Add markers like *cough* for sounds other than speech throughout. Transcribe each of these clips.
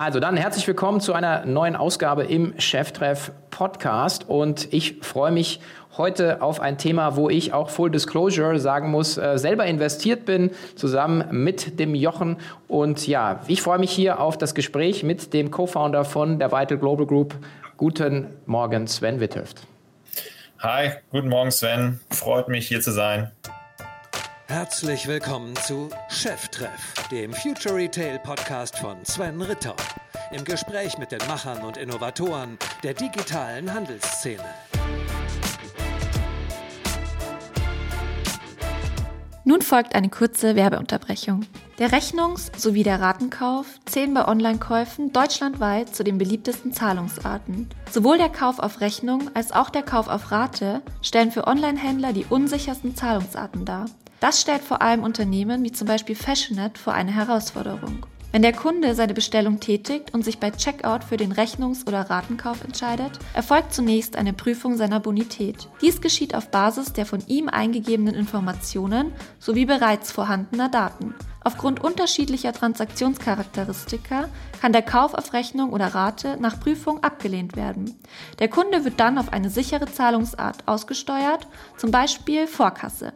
Also dann herzlich willkommen zu einer neuen Ausgabe im Cheftreff Podcast und ich freue mich heute auf ein Thema, wo ich auch Full Disclosure sagen muss, äh, selber investiert bin, zusammen mit dem Jochen und ja, ich freue mich hier auf das Gespräch mit dem Co-Founder von der Vital Global Group. Guten Morgen, Sven Witthöft. Hi, guten Morgen Sven, freut mich hier zu sein. Herzlich willkommen zu Cheftreff, dem Future Retail Podcast von Sven Ritter. Im Gespräch mit den Machern und Innovatoren der digitalen Handelsszene. Nun folgt eine kurze Werbeunterbrechung. Der Rechnungs- sowie der Ratenkauf zählen bei Online-Käufen deutschlandweit zu den beliebtesten Zahlungsarten. Sowohl der Kauf auf Rechnung als auch der Kauf auf Rate stellen für Online-Händler die unsichersten Zahlungsarten dar. Das stellt vor allem Unternehmen wie zum Beispiel Fashionet vor eine Herausforderung. Wenn der Kunde seine Bestellung tätigt und sich bei Checkout für den Rechnungs- oder Ratenkauf entscheidet, erfolgt zunächst eine Prüfung seiner Bonität. Dies geschieht auf Basis der von ihm eingegebenen Informationen sowie bereits vorhandener Daten. Aufgrund unterschiedlicher Transaktionscharakteristika kann der Kauf auf Rechnung oder Rate nach Prüfung abgelehnt werden. Der Kunde wird dann auf eine sichere Zahlungsart ausgesteuert, zum Beispiel Vorkasse.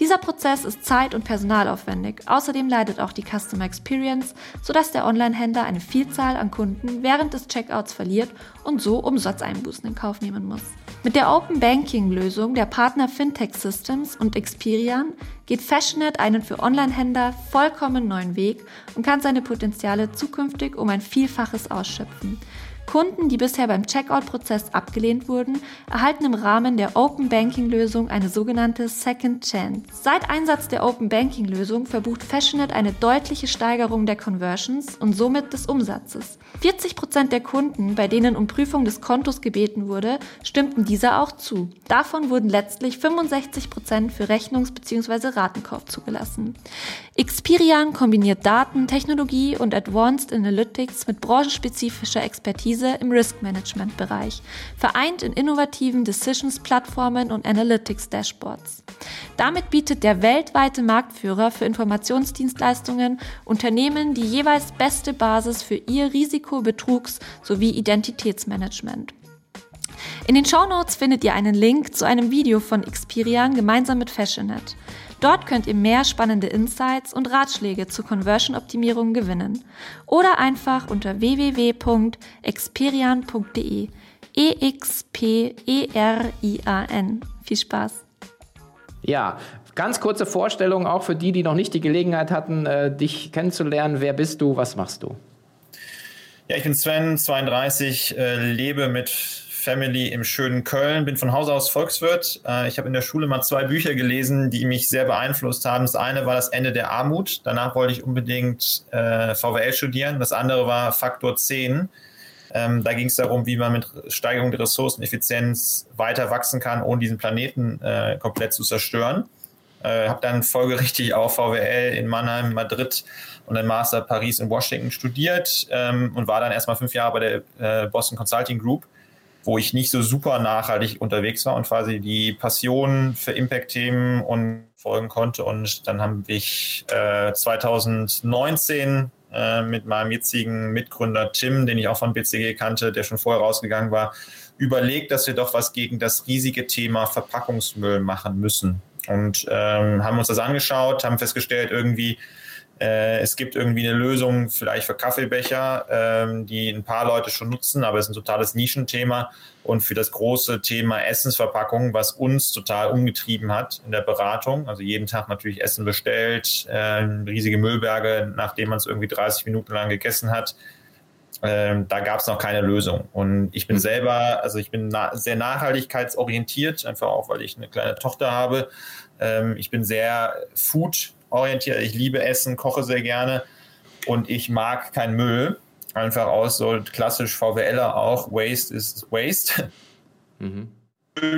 Dieser Prozess ist zeit- und personalaufwendig. Außerdem leidet auch die Customer Experience, sodass der Online-Händler eine Vielzahl an Kunden während des Checkouts verliert und so Umsatzeinbußen in Kauf nehmen muss. Mit der Open Banking-Lösung der Partner Fintech Systems und Experian geht Fashionet einen für Online-Händler vollkommen neuen Weg und kann seine Potenziale zukünftig um ein Vielfaches ausschöpfen. Kunden, die bisher beim Checkout-Prozess abgelehnt wurden, erhalten im Rahmen der Open Banking-Lösung eine sogenannte Second Chance. Seit Einsatz der Open Banking-Lösung verbucht Fashionet eine deutliche Steigerung der Conversions und somit des Umsatzes. 40 Prozent der Kunden, bei denen um Prüfung des Kontos gebeten wurde, stimmten dieser auch zu. Davon wurden letztlich 65 Prozent für Rechnungs- bzw. Ratenkauf zugelassen. Experian kombiniert Daten, Technologie und Advanced Analytics mit branchenspezifischer Expertise im Risk Management Bereich, vereint in innovativen Decisions Plattformen und Analytics Dashboards. Damit bietet der weltweite Marktführer für Informationsdienstleistungen Unternehmen die jeweils beste Basis für ihr Risiko-, Betrugs- sowie Identitätsmanagement. In den Shownotes findet ihr einen Link zu einem Video von Experian gemeinsam mit Fashionet. Dort könnt ihr mehr spannende Insights und Ratschläge zur Conversion-Optimierung gewinnen. Oder einfach unter www.experian.de. E-X-P-E-R-I-A-N. Viel Spaß. Ja, ganz kurze Vorstellung auch für die, die noch nicht die Gelegenheit hatten, äh, dich kennenzulernen. Wer bist du? Was machst du? Ja, ich bin Sven, 32, äh, lebe mit Family im schönen Köln, bin von Haus aus Volkswirt. Äh, ich habe in der Schule mal zwei Bücher gelesen, die mich sehr beeinflusst haben. Das eine war Das Ende der Armut. Danach wollte ich unbedingt äh, VWL studieren. Das andere war Faktor 10. Ähm, da ging es darum, wie man mit Steigerung der Ressourceneffizienz weiter wachsen kann, ohne diesen Planeten äh, komplett zu zerstören. Äh, habe dann folgerichtig auch VWL in Mannheim, Madrid und dann Master Paris in Washington studiert ähm, und war dann erstmal fünf Jahre bei der äh, Boston Consulting Group wo ich nicht so super nachhaltig unterwegs war und quasi die Passion für Impact-Themen und folgen konnte. Und dann habe ich äh, 2019 äh, mit meinem jetzigen Mitgründer Tim, den ich auch von BCG kannte, der schon vorher rausgegangen war, überlegt, dass wir doch was gegen das riesige Thema Verpackungsmüll machen müssen. Und ähm, haben uns das angeschaut, haben festgestellt, irgendwie äh, es gibt irgendwie eine Lösung vielleicht für Kaffeebecher, ähm, die ein paar Leute schon nutzen, aber es ist ein totales Nischenthema. Und für das große Thema Essensverpackung, was uns total umgetrieben hat in der Beratung, also jeden Tag natürlich Essen bestellt, äh, riesige Müllberge, nachdem man es irgendwie 30 Minuten lang gegessen hat, ähm, da gab es noch keine Lösung. Und ich bin hm. selber, also ich bin na sehr nachhaltigkeitsorientiert, einfach auch, weil ich eine kleine Tochter habe. Ähm, ich bin sehr food orientiert. Ich liebe Essen, koche sehr gerne und ich mag keinen Müll. Einfach aus so klassisch VWLer auch. Waste is Waste. Mhm.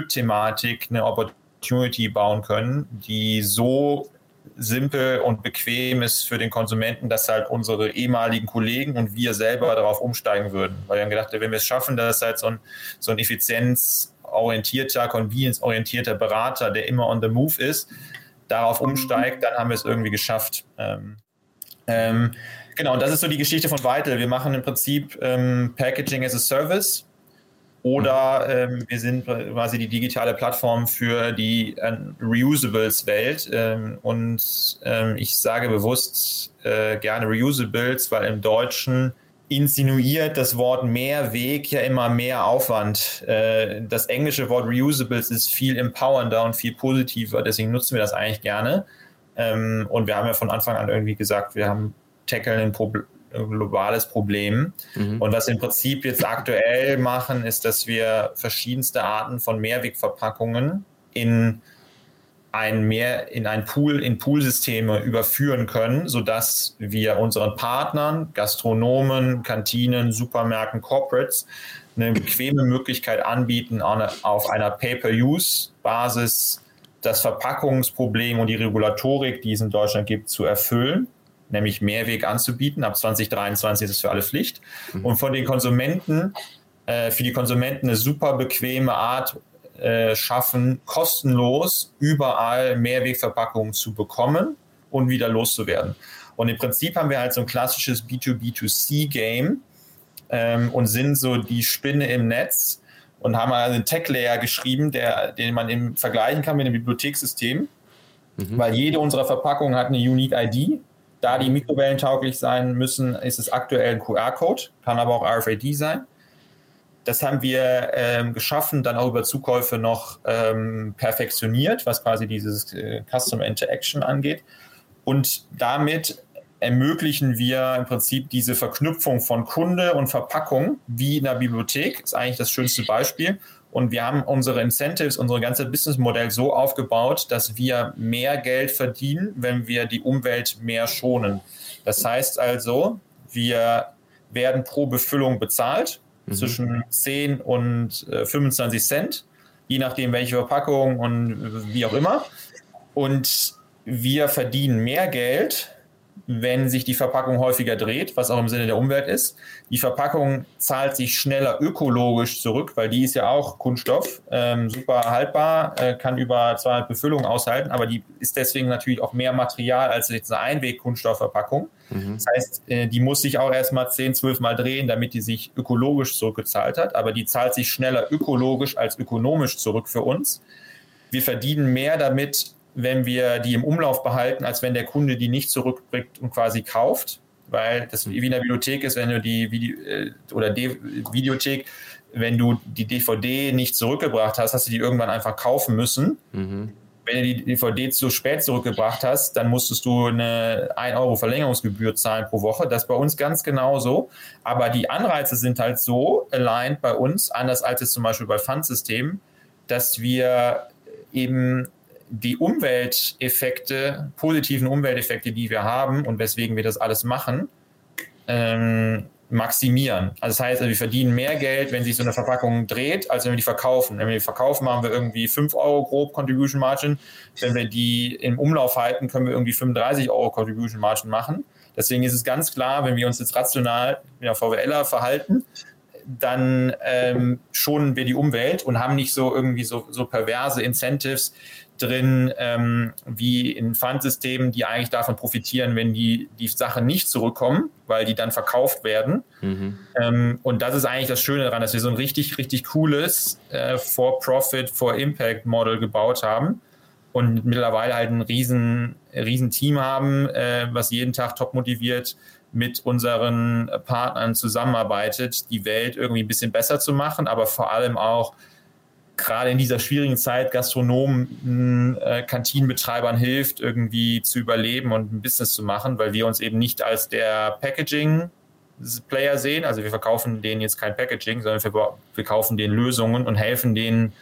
Thematik eine Opportunity bauen können, die so simpel und bequem ist für den Konsumenten, dass halt unsere ehemaligen Kollegen und wir selber darauf umsteigen würden. Weil wir haben gedacht, wenn wir es schaffen, dass halt so ein, so ein effizienzorientierter, convenience-orientierter Berater, der immer on the move ist, darauf umsteigt, dann haben wir es irgendwie geschafft. Ähm, ähm, Genau, und das ist so die Geschichte von Vital. Wir machen im Prinzip ähm, Packaging as a Service oder ähm, wir sind quasi die digitale Plattform für die äh, Reusables-Welt. Ähm, und ähm, ich sage bewusst äh, gerne Reusables, weil im Deutschen insinuiert das Wort Mehrweg ja immer mehr Aufwand. Äh, das englische Wort Reusables ist viel empowernder und viel positiver, deswegen nutzen wir das eigentlich gerne. Ähm, und wir haben ja von Anfang an irgendwie gesagt, wir haben tackeln ein, Pro ein globales Problem. Mhm. Und was wir im Prinzip jetzt aktuell machen, ist, dass wir verschiedenste Arten von Mehrwegverpackungen in ein mehr in ein Pool, in Poolsysteme überführen können, sodass wir unseren Partnern, Gastronomen, Kantinen, Supermärkten, Corporates eine bequeme Möglichkeit anbieten, auf einer Pay-per-Use-Basis das Verpackungsproblem und die Regulatorik, die es in Deutschland gibt, zu erfüllen, nämlich Mehrweg anzubieten. Ab 2023 ist es für alle Pflicht. Mhm. Und von den Konsumenten, äh, für die Konsumenten eine super bequeme Art äh, schaffen, kostenlos überall Mehrwegverpackungen zu bekommen und wieder loszuwerden. Und im Prinzip haben wir halt so ein klassisches B2B2C-Game ähm, und sind so die Spinne im Netz und haben einen Tech-Layer geschrieben, der, den man eben vergleichen kann mit dem Bibliothekssystem, mhm. weil jede unserer Verpackungen hat eine Unique ID. Da die mikrowellentauglich sein müssen, ist es aktuell ein QR-Code, kann aber auch RFID sein. Das haben wir ähm, geschaffen, dann auch über Zukäufe noch ähm, perfektioniert, was quasi dieses äh, Customer Interaction angeht. Und damit ermöglichen wir im Prinzip diese Verknüpfung von Kunde und Verpackung wie in der Bibliothek. Ist eigentlich das schönste Beispiel. Und wir haben unsere Incentives, unser ganzes Businessmodell so aufgebaut, dass wir mehr Geld verdienen, wenn wir die Umwelt mehr schonen. Das heißt also, wir werden pro Befüllung bezahlt mhm. zwischen 10 und äh, 25 Cent, je nachdem welche Verpackung und wie auch immer. Und wir verdienen mehr Geld, wenn sich die Verpackung häufiger dreht, was auch im Sinne der Umwelt ist. Die Verpackung zahlt sich schneller ökologisch zurück, weil die ist ja auch Kunststoff, ähm, super haltbar, äh, kann über 200 Befüllungen aushalten, aber die ist deswegen natürlich auch mehr Material als jetzt eine Einweg-Kunststoffverpackung. Mhm. Das heißt, äh, die muss sich auch erstmal 10, 12 Mal drehen, damit die sich ökologisch zurückgezahlt hat, aber die zahlt sich schneller ökologisch als ökonomisch zurück für uns. Wir verdienen mehr damit, wenn wir die im Umlauf behalten, als wenn der Kunde die nicht zurückbringt und quasi kauft. Weil das wie in der Bibliothek ist, wenn du die Video äh, oder die Videothek, wenn du die DVD nicht zurückgebracht hast, hast du die irgendwann einfach kaufen müssen. Mhm. Wenn du die DVD zu spät zurückgebracht hast, dann musstest du eine 1 Euro Verlängerungsgebühr zahlen pro Woche. Das ist bei uns ganz genauso. Aber die Anreize sind halt so aligned bei uns, anders als es zum Beispiel bei Pfandsystemen, dass wir eben die Umwelteffekte, positiven Umwelteffekte, die wir haben und weswegen wir das alles machen, ähm, maximieren. Also das heißt, wir verdienen mehr Geld, wenn sich so eine Verpackung dreht, als wenn wir die verkaufen. Wenn wir die verkaufen, machen wir irgendwie 5 Euro grob Contribution Margin. Wenn wir die im Umlauf halten, können wir irgendwie 35 Euro Contribution Margin machen. Deswegen ist es ganz klar, wenn wir uns jetzt rational mit der VWLer verhalten, dann ähm, schonen wir die Umwelt und haben nicht so irgendwie so, so perverse Incentives, drin, ähm, wie in Pfandsystemen, die eigentlich davon profitieren, wenn die, die Sachen nicht zurückkommen, weil die dann verkauft werden. Mhm. Ähm, und das ist eigentlich das Schöne daran, dass wir so ein richtig, richtig cooles äh, For-Profit, For-Impact-Model gebaut haben und mittlerweile halt ein riesen, riesen Team haben, äh, was jeden Tag top motiviert mit unseren Partnern zusammenarbeitet, die Welt irgendwie ein bisschen besser zu machen, aber vor allem auch gerade in dieser schwierigen Zeit Gastronomen, äh, Kantinenbetreibern hilft, irgendwie zu überleben und ein Business zu machen, weil wir uns eben nicht als der Packaging Player sehen. Also wir verkaufen denen jetzt kein Packaging, sondern wir, wir kaufen denen Lösungen und helfen denen,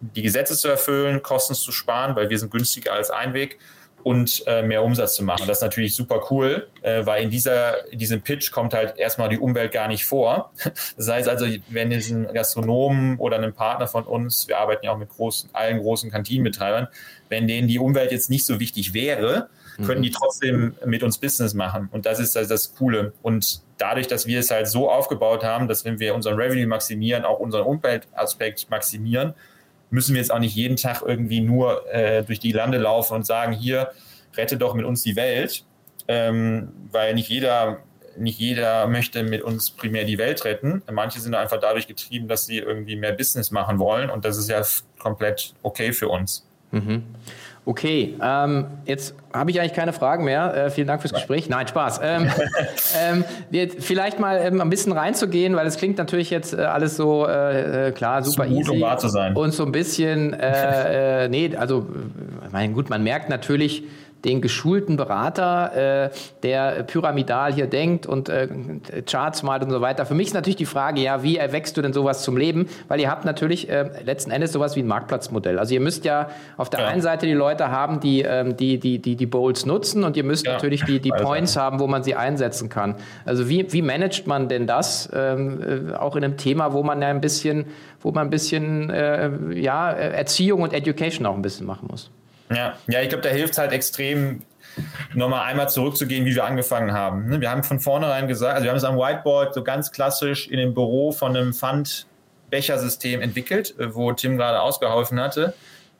die Gesetze zu erfüllen, Kosten zu sparen, weil wir sind günstiger als Einweg und äh, mehr Umsatz zu machen. Das ist natürlich super cool, äh, weil in, dieser, in diesem Pitch kommt halt erstmal die Umwelt gar nicht vor. *laughs* Das heißt also, wenn es ein Gastronomen oder ein Partner von uns, wir arbeiten ja auch mit großen, allen großen Kantinenbetreibern, wenn denen die Umwelt jetzt nicht so wichtig wäre, können die mhm. trotzdem mit uns Business machen. Und das ist also das Coole. Und dadurch, dass wir es halt so aufgebaut haben, dass wenn wir unseren Revenue maximieren, auch unseren Umweltaspekt maximieren, müssen wir jetzt auch nicht jeden Tag irgendwie nur äh, durch die Lande laufen und sagen, hier, rette doch mit uns die Welt, ähm, weil nicht jeder nicht jeder möchte mit uns primär die Welt retten. Manche sind einfach dadurch getrieben, dass sie irgendwie mehr Business machen wollen und das ist ja komplett okay für uns. Mhm. Okay, ähm, jetzt habe ich eigentlich keine Fragen mehr. Äh, vielen Dank fürs Gespräch. Nein, Spaß. Ähm, *laughs* ähm, vielleicht mal ähm, ein bisschen reinzugehen, weil es klingt natürlich jetzt äh, alles so äh, äh klar, super Zu gut, easy. Um wahr zu sein. Und so ein bisschen, äh, äh, nee, also, mein gut, man merkt natürlich, den geschulten Berater, äh, der pyramidal hier denkt und äh, Charts malt und so weiter. Für mich ist natürlich die Frage, ja, wie erwächst du denn sowas zum Leben? Weil ihr habt natürlich äh, letzten Endes sowas wie ein Marktplatzmodell. Also ihr müsst ja auf der ja. einen Seite die Leute haben, die ähm, die, die, die, die Bowls nutzen und ihr müsst ja. natürlich die, die also. Points haben, wo man sie einsetzen kann. Also wie, wie managt man denn das? Ähm, äh, auch in einem Thema, wo man ja ein bisschen, wo man ein bisschen äh, ja, Erziehung und Education auch ein bisschen machen muss. Ja, ja ich glaube, da hilft es halt extrem, nochmal einmal zurückzugehen, wie wir angefangen haben. Ne? Wir haben von vornherein gesagt, also wir haben es am Whiteboard so ganz klassisch in dem Büro von einem Pfandbechersystem entwickelt, äh, wo Tim gerade ausgeholfen hatte.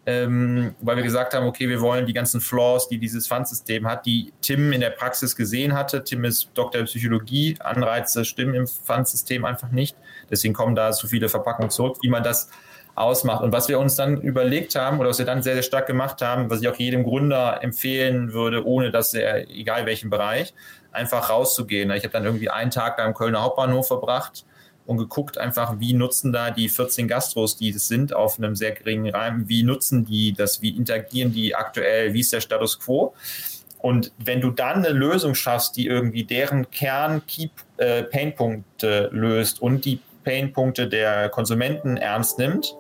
Ähm, weil wir gesagt haben, okay, wir wollen die ganzen Flaws, die dieses Pfandsystem hat, die Tim in der Praxis gesehen hatte. Tim ist Doktor der Psychologie, Anreize stimmen im Pfandsystem einfach nicht. Deswegen kommen da so viele Verpackungen zurück, wie man das ausmacht. Und was wir uns dann überlegt haben oder was wir dann sehr, sehr stark gemacht haben, was ich auch jedem Gründer empfehlen würde, ohne dass er, egal welchen Bereich, einfach rauszugehen. Ich habe dann irgendwie einen Tag da im Kölner Hauptbahnhof verbracht und geguckt einfach, wie nutzen da die 14 Gastros, die es sind, auf einem sehr geringen Rahmen, wie nutzen die das, wie interagieren die aktuell, wie ist der Status quo. Und wenn du dann eine Lösung schaffst, die irgendwie deren Kern-Key-Painpunkte äh, löst und die Painpunkte der Konsumenten ernst nimmt,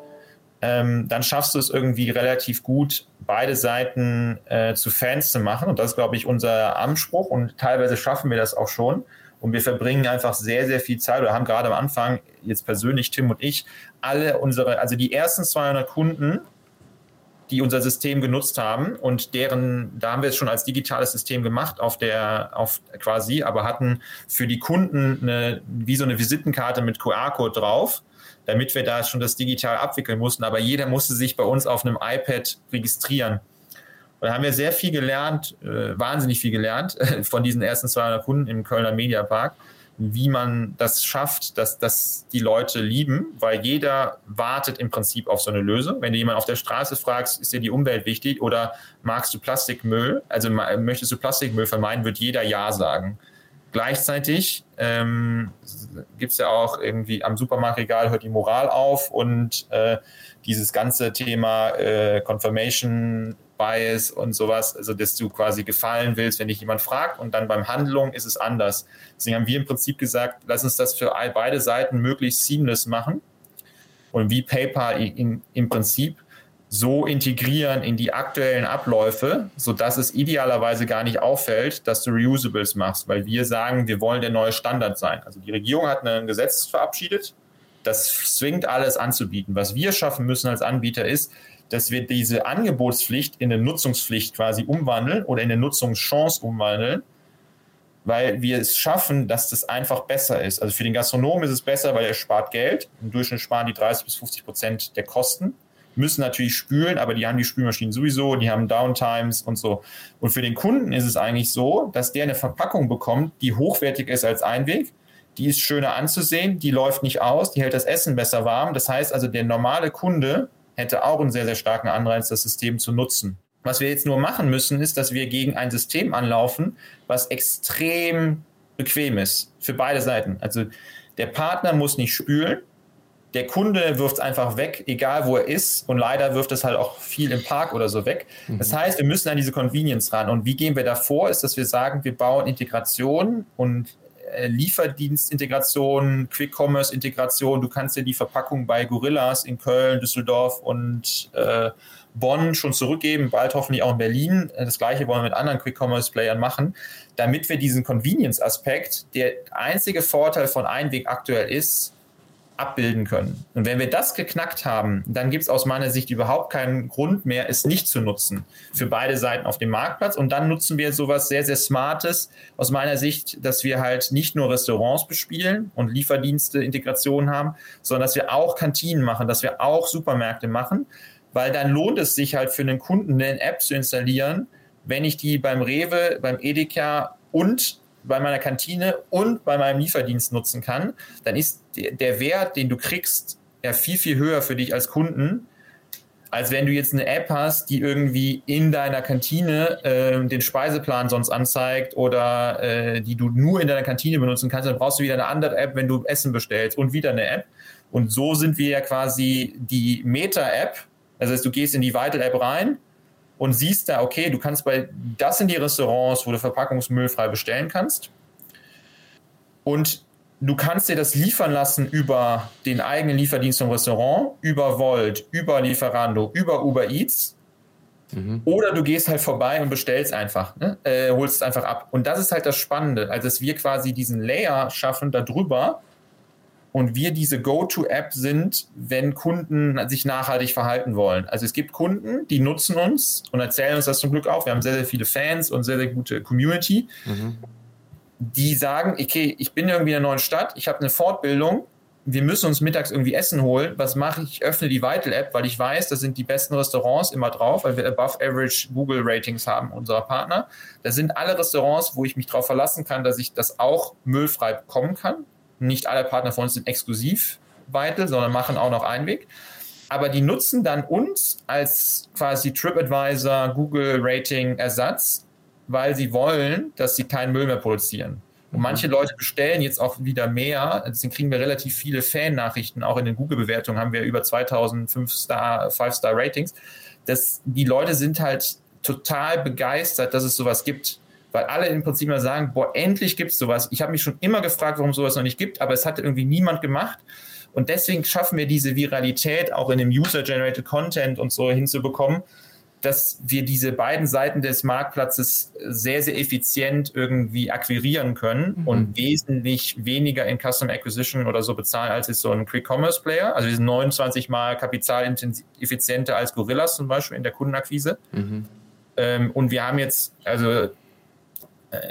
ähm, dann schaffst du es irgendwie relativ gut, beide Seiten äh, zu Fans zu machen. Und das ist, glaube ich, unser Anspruch. Und teilweise schaffen wir das auch schon. Und wir verbringen einfach sehr, sehr viel Zeit. Wir haben gerade am Anfang, jetzt persönlich Tim und ich, alle unsere, also die ersten 200 Kunden, die unser System genutzt haben und deren, da haben wir es schon als digitales System gemacht auf der, auf quasi, aber hatten für die Kunden eine, wie so eine Visitenkarte mit QR-Code drauf damit wir da schon das digital abwickeln mussten. Aber jeder musste sich bei uns auf einem iPad registrieren. Und da haben wir sehr viel gelernt, äh, wahnsinnig viel gelernt *laughs* von diesen ersten 200 Kunden im Kölner Mediapark, wie man das schafft, dass das die Leute lieben, weil jeder wartet im Prinzip auf so eine Lösung. Wenn du jemanden auf der Straße fragst, ist dir die Umwelt wichtig oder magst du Plastikmüll, also möchtest du Plastikmüll vermeiden, wird jeder Ja sagen. Gleichzeitig ähm, gibt es ja auch irgendwie am Supermarktregal hört die Moral auf und äh, dieses ganze Thema äh, Confirmation Bias und sowas, also dass du quasi gefallen willst, wenn dich jemand fragt und dann beim Handlung ist es anders. Deswegen haben wir im Prinzip gesagt, lass uns das für beide Seiten möglichst seamless machen und wie PayPal in, im Prinzip so integrieren in die aktuellen Abläufe, sodass es idealerweise gar nicht auffällt, dass du Reusables machst, weil wir sagen, wir wollen der neue Standard sein. Also die Regierung hat ein Gesetz verabschiedet, das zwingt alles anzubieten. Was wir schaffen müssen als Anbieter ist, dass wir diese Angebotspflicht in eine Nutzungspflicht quasi umwandeln oder in eine Nutzungschance umwandeln, weil wir es schaffen, dass das einfach besser ist. Also für den Gastronomen ist es besser, weil er spart Geld. Im Durchschnitt sparen die 30 bis 50 Prozent der Kosten müssen natürlich spülen, aber die haben die Spülmaschinen sowieso, die haben Downtimes und so. Und für den Kunden ist es eigentlich so, dass der eine Verpackung bekommt, die hochwertig ist als Einweg. Die ist schöner anzusehen, die läuft nicht aus, die hält das Essen besser warm. Das heißt also, der normale Kunde hätte auch einen sehr, sehr starken Anreiz, das System zu nutzen. Was wir jetzt nur machen müssen, ist, dass wir gegen ein System anlaufen, was extrem bequem ist für beide Seiten. Also der Partner muss nicht spülen, der Kunde wirft es einfach weg, egal wo er ist. Und leider wirft es halt auch viel im Park oder so weg. Mhm. Das heißt, wir müssen an diese Convenience ran. Und wie gehen wir da vor? Ist, dass wir sagen, wir bauen Integration und äh, Lieferdienstintegration, Quick-Commerce-Integration. Du kannst dir die Verpackung bei Gorillas in Köln, Düsseldorf und äh, Bonn schon zurückgeben, bald hoffentlich auch in Berlin. Das gleiche wollen wir mit anderen Quick-Commerce-Playern machen, damit wir diesen Convenience-Aspekt, der einzige Vorteil von Einweg aktuell ist, abbilden können. Und wenn wir das geknackt haben, dann gibt es aus meiner Sicht überhaupt keinen Grund mehr, es nicht zu nutzen für beide Seiten auf dem Marktplatz. Und dann nutzen wir sowas sehr, sehr Smartes aus meiner Sicht, dass wir halt nicht nur Restaurants bespielen und Lieferdienste Integration haben, sondern dass wir auch Kantinen machen, dass wir auch Supermärkte machen, weil dann lohnt es sich halt für einen Kunden eine App zu installieren, wenn ich die beim Rewe, beim Edeka und bei meiner Kantine und bei meinem Lieferdienst nutzen kann, dann ist der Wert, den du kriegst, ja viel, viel höher für dich als Kunden, als wenn du jetzt eine App hast, die irgendwie in deiner Kantine äh, den Speiseplan sonst anzeigt oder äh, die du nur in deiner Kantine benutzen kannst, dann brauchst du wieder eine andere App, wenn du Essen bestellst und wieder eine App. Und so sind wir ja quasi die Meta-App. Das heißt, du gehst in die Vital-App rein und siehst da, okay, du kannst bei, das sind die Restaurants, wo du verpackungsmüllfrei bestellen kannst. Und du kannst dir das liefern lassen über den eigenen Lieferdienst vom Restaurant, über Volt, über Lieferando, über Uber Eats. Mhm. Oder du gehst halt vorbei und bestellst einfach, ne? äh, holst es einfach ab. Und das ist halt das Spannende, also dass wir quasi diesen Layer schaffen darüber und wir diese Go-To-App sind, wenn Kunden sich nachhaltig verhalten wollen. Also es gibt Kunden, die nutzen uns und erzählen uns das zum Glück auch. Wir haben sehr, sehr viele Fans und sehr, sehr gute Community. Mhm die sagen, okay, ich bin irgendwie in einer neuen Stadt, ich habe eine Fortbildung, wir müssen uns mittags irgendwie Essen holen. Was mache ich? Ich öffne die Vital-App, weil ich weiß, da sind die besten Restaurants immer drauf, weil wir above average Google Ratings haben, unserer Partner. Da sind alle Restaurants, wo ich mich darauf verlassen kann, dass ich das auch müllfrei bekommen kann. Nicht alle Partner von uns sind exklusiv Vital, sondern machen auch noch Einweg. Aber die nutzen dann uns als quasi TripAdvisor, Google Rating Ersatz, weil sie wollen, dass sie keinen Müll mehr produzieren. Und mhm. manche Leute bestellen jetzt auch wieder mehr. Deswegen kriegen wir relativ viele Fan-Nachrichten. Auch in den Google-Bewertungen haben wir über 2000 5-Star, 5-Star-Ratings. die Leute sind halt total begeistert, dass es sowas gibt. Weil alle im Prinzip immer sagen, boah, endlich gibt es sowas. Ich habe mich schon immer gefragt, warum sowas noch nicht gibt, aber es hat irgendwie niemand gemacht. Und deswegen schaffen wir diese Viralität auch in dem User-Generated Content und so hinzubekommen, dass wir diese beiden Seiten des Marktplatzes sehr, sehr effizient irgendwie akquirieren können mhm. und wesentlich weniger in Custom Acquisition oder so bezahlen, als ist so ein Quick-Commerce-Player. Also wir sind 29 mal kapitaleffizienter als Gorillas zum Beispiel in der Kundenakquise. Mhm. Ähm, und wir haben jetzt, also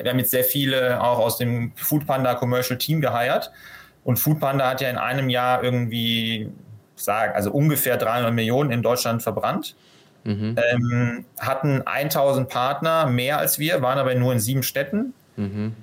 wir haben jetzt sehr viele auch aus dem Foodpanda Commercial Team geheiert. Und Foodpanda hat ja in einem Jahr irgendwie, sagen, also ungefähr 300 Millionen in Deutschland verbrannt. Mhm. Ähm, hatten 1000 Partner, mehr als wir, waren aber nur in sieben Städten. Mhm.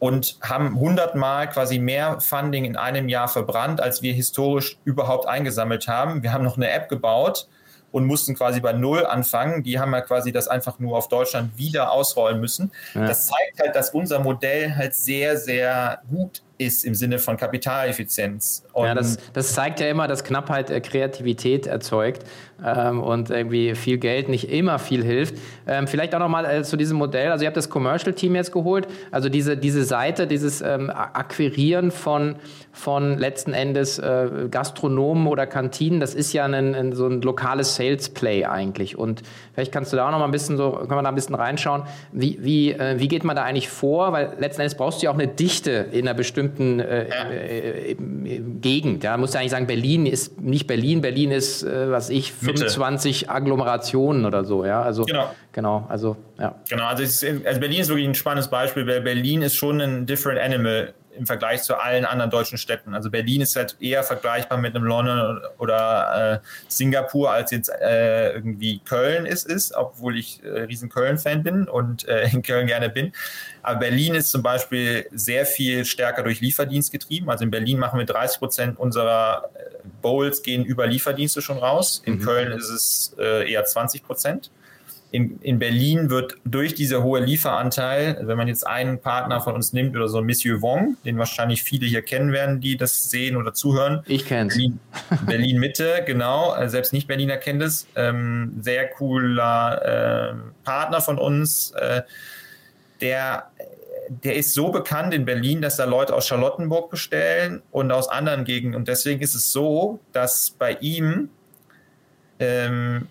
Und haben 100 Mal quasi mehr Funding in einem Jahr verbrannt, als wir historisch überhaupt eingesammelt haben. Wir haben noch eine App gebaut und mussten quasi bei Null anfangen. Die haben ja quasi das einfach nur auf Deutschland wieder ausrollen müssen. Ja. Das zeigt halt, dass unser Modell halt sehr, sehr gut ist im Sinne von Kapitaleffizienz. Und ja, das, das zeigt ja immer, dass Knappheit äh, Kreativität erzeugt ähm, und irgendwie viel Geld nicht immer viel hilft. Ähm, vielleicht auch nochmal äh, zu diesem Modell. Also ihr habt das Commercial-Team jetzt geholt. Also diese, diese Seite, dieses ähm, Akquirieren von, von letzten Endes äh, Gastronomen oder Kantinen, das ist ja ein, ein, so ein lokales Sales-Play eigentlich. Und vielleicht kannst du da auch noch mal ein bisschen so, können wir da ein bisschen reinschauen, wie, wie, äh, wie geht man da eigentlich vor? Weil letzten Endes brauchst du ja auch eine Dichte in einer bestimmten äh, äh, äh, Gegend. Da muss ja eigentlich sagen, Berlin ist nicht Berlin, Berlin ist, was ich, 25 Mitte. Agglomerationen oder so. Ja, also genau. Genau, also ja. Genau, also, ist, also Berlin ist wirklich ein spannendes Beispiel, weil Berlin ist schon ein different animal im Vergleich zu allen anderen deutschen Städten. Also Berlin ist halt eher vergleichbar mit einem London oder äh, Singapur, als jetzt äh, irgendwie Köln ist, ist, obwohl ich äh, riesen Köln-Fan bin und äh, in Köln gerne bin. Aber Berlin ist zum Beispiel sehr viel stärker durch Lieferdienst getrieben. Also in Berlin machen wir 30 Prozent unserer äh, Bowls gehen über Lieferdienste schon raus. In mhm. Köln ist es äh, eher 20 Prozent in, in Berlin wird durch diese hohe Lieferanteil, wenn man jetzt einen Partner von uns nimmt oder so Monsieur Wong, den wahrscheinlich viele hier kennen werden, die das sehen oder zuhören. Ich kenne Berlin, Berlin Mitte, *laughs* genau. Also selbst nicht Berliner kennt es. Ähm, sehr cooler äh, Partner von uns. Äh, der der ist so bekannt in Berlin, dass da Leute aus Charlottenburg bestellen und aus anderen Gegenden. Und deswegen ist es so, dass bei ihm ähm,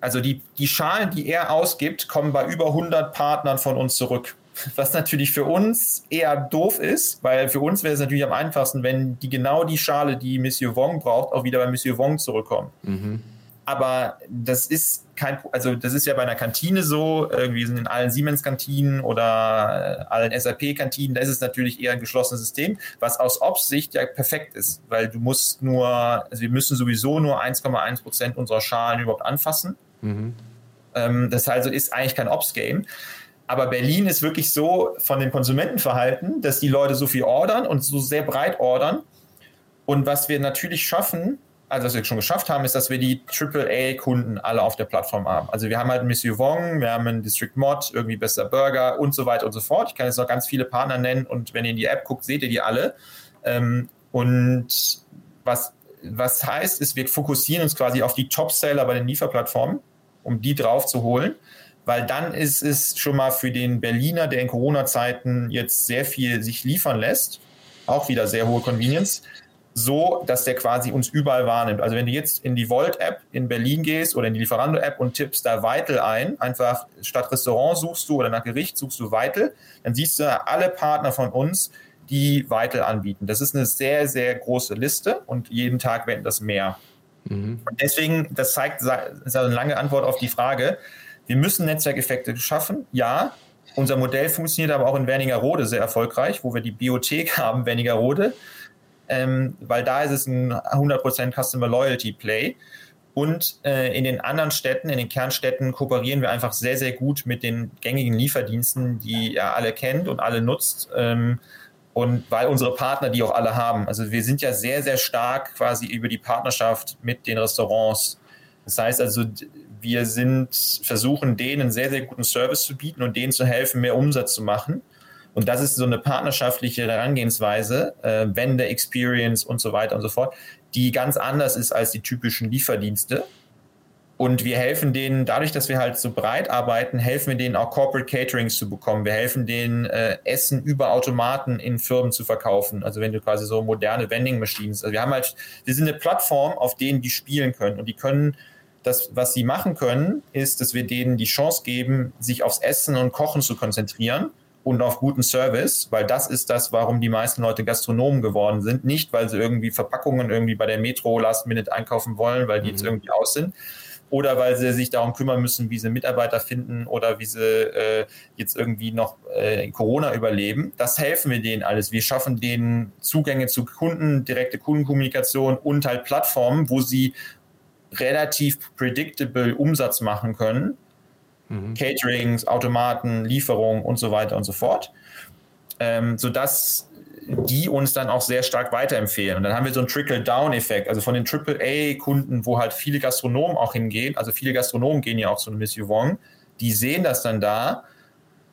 also die, die Schalen, die er ausgibt, kommen bei über 100 Partnern von uns zurück. Was natürlich für uns eher doof ist, weil für uns wäre es natürlich am einfachsten, wenn die genau die Schale, die Monsieur Wong braucht, auch wieder bei Monsieur Wong zurückkommen. Mhm. Aber das ist kein, also das ist ja bei einer Kantine so, wir sind in allen Siemens-Kantinen oder äh, allen SAP-Kantinen, da ist es natürlich eher ein geschlossenes System, was aus Ops-Sicht ja perfekt ist, weil du musst nur, also wir müssen sowieso nur 1,1 Prozent unserer Schalen überhaupt anfassen. Mhm. Ähm, das also ist eigentlich kein Ops-Game. Aber Berlin ist wirklich so von dem Konsumentenverhalten, dass die Leute so viel ordern und so sehr breit ordern. Und was wir natürlich schaffen, also was wir schon geschafft haben, ist, dass wir die AAA-Kunden alle auf der Plattform haben. Also wir haben halt Monsieur Wong, wir haben einen District Mod, irgendwie Besser Burger und so weiter und so fort. Ich kann jetzt noch ganz viele Partner nennen und wenn ihr in die App guckt, seht ihr die alle. Ähm, und was, was heißt, ist, wir fokussieren uns quasi auf die Top-Seller bei den Lieferplattformen, um die drauf zu holen weil dann ist es schon mal für den Berliner, der in Corona-Zeiten jetzt sehr viel sich liefern lässt, auch wieder sehr hohe Convenience, so, dass der quasi uns überall wahrnimmt. Also wenn du jetzt in die Volt-App in Berlin gehst oder in die Lieferando-App und tippst da Weitel ein, einfach statt Restaurant suchst du oder nach Gericht suchst du Weitel, dann siehst du alle Partner von uns, die Weitel anbieten. Das ist eine sehr, sehr große Liste und jeden Tag werden das mehr. Mhm. Und deswegen, das zeigt, das ist eine lange Antwort auf die Frage, wir müssen Netzwerkeffekte schaffen, ja. Unser Modell funktioniert aber auch in Wernigerode sehr erfolgreich, wo wir die Biothek *laughs* haben, Wernigerode, ähm, weil da ist es ein 100% Customer Loyalty Play. Und äh, in den anderen Städten, in den Kernstädten, kooperieren wir einfach sehr, sehr gut mit den gängigen Lieferdiensten, die ihr alle kennt und alle nutzt. Ähm, und weil unsere Partner die auch alle haben. Also wir sind ja sehr, sehr stark quasi über die Partnerschaft mit den Restaurants. Das heißt also, wir sind, versuchen denen einen sehr, sehr guten Service zu bieten und denen zu helfen, mehr Umsatz zu machen. Und das ist so eine partnerschaftliche Herangehensweise, äh, Vendor Experience und so weiter und so fort, die ganz anders ist als die typischen Lieferdienste. Und wir helfen denen, dadurch, dass wir halt so breit arbeiten, helfen wir denen auch Corporate Caterings zu bekommen. Wir helfen denen, äh, Essen über Automaten in Firmen zu verkaufen. Also wenn du quasi so moderne Vending Machines, also wir haben halt, wir sind eine Plattform, auf denen die spielen können. Und die können das, was sie machen können, ist, dass wir denen die Chance geben, sich aufs Essen und Kochen zu konzentrieren und auf guten Service, weil das ist das, warum die meisten Leute Gastronomen geworden sind. Nicht, weil sie irgendwie Verpackungen irgendwie bei der Metro Last Minute einkaufen wollen, weil die mhm. jetzt irgendwie aus sind. Oder weil sie sich darum kümmern müssen, wie sie Mitarbeiter finden oder wie sie äh, jetzt irgendwie noch äh, Corona überleben. Das helfen wir denen alles. Wir schaffen denen Zugänge zu Kunden, direkte Kundenkommunikation und halt Plattformen, wo sie relativ predictable Umsatz machen können. Mhm. Caterings, Automaten, Lieferungen und so weiter und so fort. Ähm, sodass die uns dann auch sehr stark weiterempfehlen. Und dann haben wir so einen Trickle-Down-Effekt, also von den AAA-Kunden, wo halt viele Gastronomen auch hingehen, also viele Gastronomen gehen ja auch zu Miss Yvonne, die sehen das dann da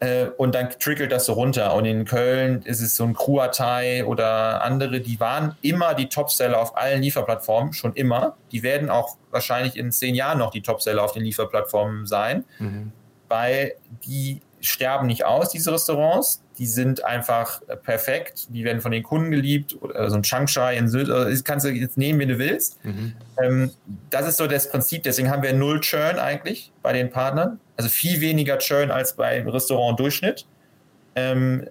äh, und dann trickelt das so runter. Und in Köln ist es so ein Kruatei oder andere, die waren immer die Topseller auf allen Lieferplattformen, schon immer. Die werden auch wahrscheinlich in zehn Jahren noch die Topseller auf den Lieferplattformen sein, mhm. weil die sterben nicht aus, diese Restaurants. Die sind einfach perfekt. Die werden von den Kunden geliebt. Oder so ein Changsha in Sylt, also kannst du jetzt nehmen, wie du willst. Mhm. Ähm, das ist so das Prinzip. Deswegen haben wir null Churn eigentlich bei den Partnern. Also viel weniger Churn als beim Restaurant-Durchschnitt. Ähm,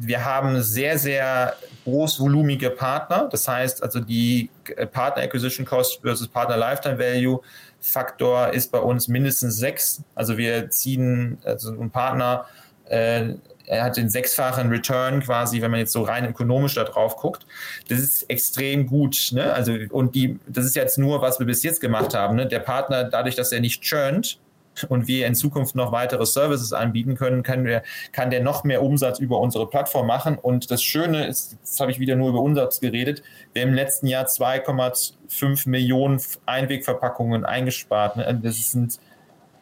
wir haben sehr, sehr großvolumige Partner. Das heißt, also die Partner Acquisition Cost versus Partner Lifetime Value Faktor ist bei uns mindestens sechs. Also wir ziehen also ein Partner, äh, er hat den sechsfachen Return quasi, wenn man jetzt so rein ökonomisch da drauf guckt. Das ist extrem gut. Ne? Also, und die, das ist jetzt nur, was wir bis jetzt gemacht haben. Ne? Der Partner, dadurch, dass er nicht churnt, und wir in Zukunft noch weitere Services anbieten können, kann, wir, kann der noch mehr Umsatz über unsere Plattform machen. Und das Schöne ist, jetzt habe ich wieder nur über Umsatz geredet, wir haben im letzten Jahr 2,5 Millionen Einwegverpackungen eingespart. Ne? Das ist ein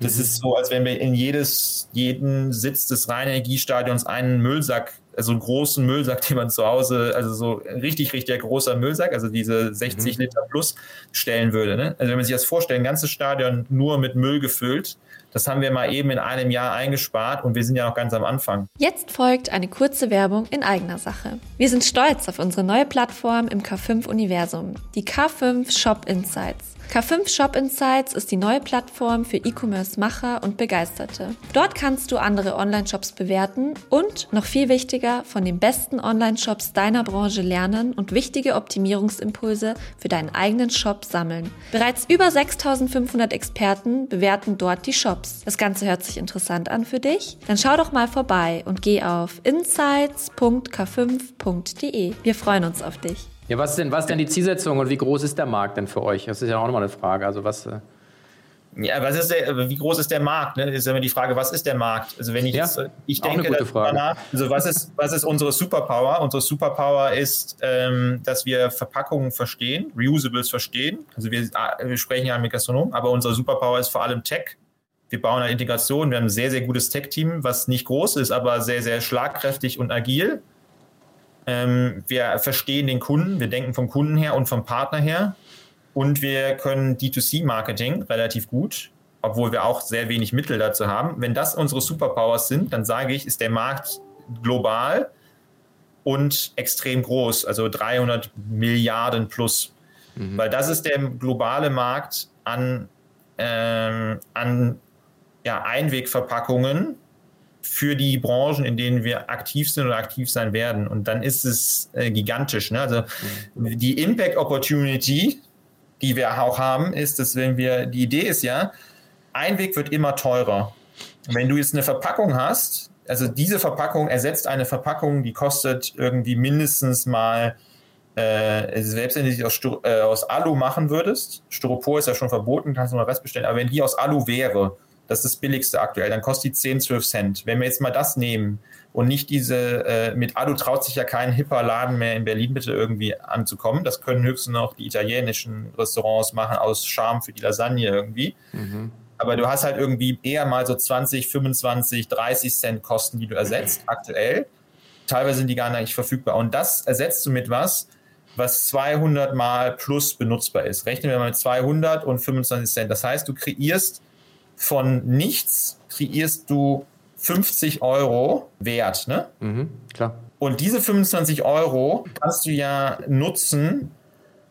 das mhm. ist so, als wenn wir in jedes, jeden Sitz des Rheinenergiestadions einen Müllsack, also einen großen Müllsack, *laughs* den man zu Hause, also so richtig, richtig großer Müllsack, also diese 60 mhm. Liter plus stellen würde. Ne? Also wenn man sich das vorstellt, ein ganzes Stadion nur mit Müll gefüllt, das haben wir mal eben in einem Jahr eingespart und wir sind ja noch ganz am Anfang. Jetzt folgt eine kurze Werbung in eigener Sache. Wir sind stolz auf unsere neue Plattform im K5-Universum, die K5 Shop Insights. K5 Shop Insights ist die neue Plattform für E-Commerce-Macher und Begeisterte. Dort kannst du andere Online-Shops bewerten und, noch viel wichtiger, von den besten Online-Shops deiner Branche lernen und wichtige Optimierungsimpulse für deinen eigenen Shop sammeln. Bereits über 6500 Experten bewerten dort die Shops. Das Ganze hört sich interessant an für dich? Dann schau doch mal vorbei und geh auf insights.k5.de. Wir freuen uns auf dich. Ja, was ist denn, was ist denn die Zielsetzung und wie groß ist der Markt denn für euch? Das ist ja auch nochmal eine Frage. Also was. Äh Ja, was ist der, wie groß ist der Markt? Ne? Das ist immer die Frage, was ist der Markt? Also wenn ich ja, jetzt, ich denke danach, also was ist, was ist unsere Superpower? Unsere Superpower ist, ähm, dass wir Verpackungen verstehen, Reusables verstehen. Also wir, ah, wir sprechen ja mit Gastronomen, aber unsere Superpower ist vor allem Tech. Wir bauen eine Integration. Wir haben ein sehr, sehr gutes Tech-Team, was nicht groß ist, aber sehr, sehr schlagkräftig und agil. Ähm, wir verstehen den Kunden, wir denken vom Kunden her und vom Partner her. Und wir können D2C-Marketing relativ gut, obwohl wir auch sehr wenig Mittel dazu haben. Wenn das unsere Superpowers sind, dann sage ich, ist der Markt global und extrem groß, also 300 Milliarden plus. Mhm. Weil das ist der globale Markt an, ähm, an ja, Einwegverpackungen für die Branchen, in denen wir aktiv sind oder aktiv sein werden. Und dann ist es äh, gigantisch. Ne? Also die Impact Opportunity die wir auch haben, ist, dass wenn wir, die Idee ist ja, Einweg wird immer teurer. Wenn du jetzt eine Verpackung hast, also diese Verpackung ersetzt eine Verpackung, die kostet irgendwie mindestens mal, äh, selbst wenn du sie aus, äh, aus Alu machen würdest, Styropor ist ja schon verboten, kannst du noch Rest bestellen, aber wenn die aus Alu wäre, das ist das billigste aktuell, dann kostet die 10, 12 Cent. Wenn wir jetzt mal das nehmen und nicht diese, äh, mit Alu traut sich ja kein hipper Laden mehr in Berlin bitte irgendwie anzukommen. Das können höchstens noch die italienischen Restaurants machen aus Charme für die Lasagne irgendwie. Mhm. Aber du hast halt irgendwie eher mal so 20, 25, 30 Cent Kosten, die du ersetzt, aktuell. Teilweise sind die gar nicht verfügbar. Und das ersetzt du mit was, was 200 mal plus benutzbar ist. Rechnen wir mal mit 200 und 25 Cent. Das heißt, du kreierst von nichts, kreierst du 50 Euro wert, ne? Mhm, klar. Und diese 25 Euro kannst du ja nutzen,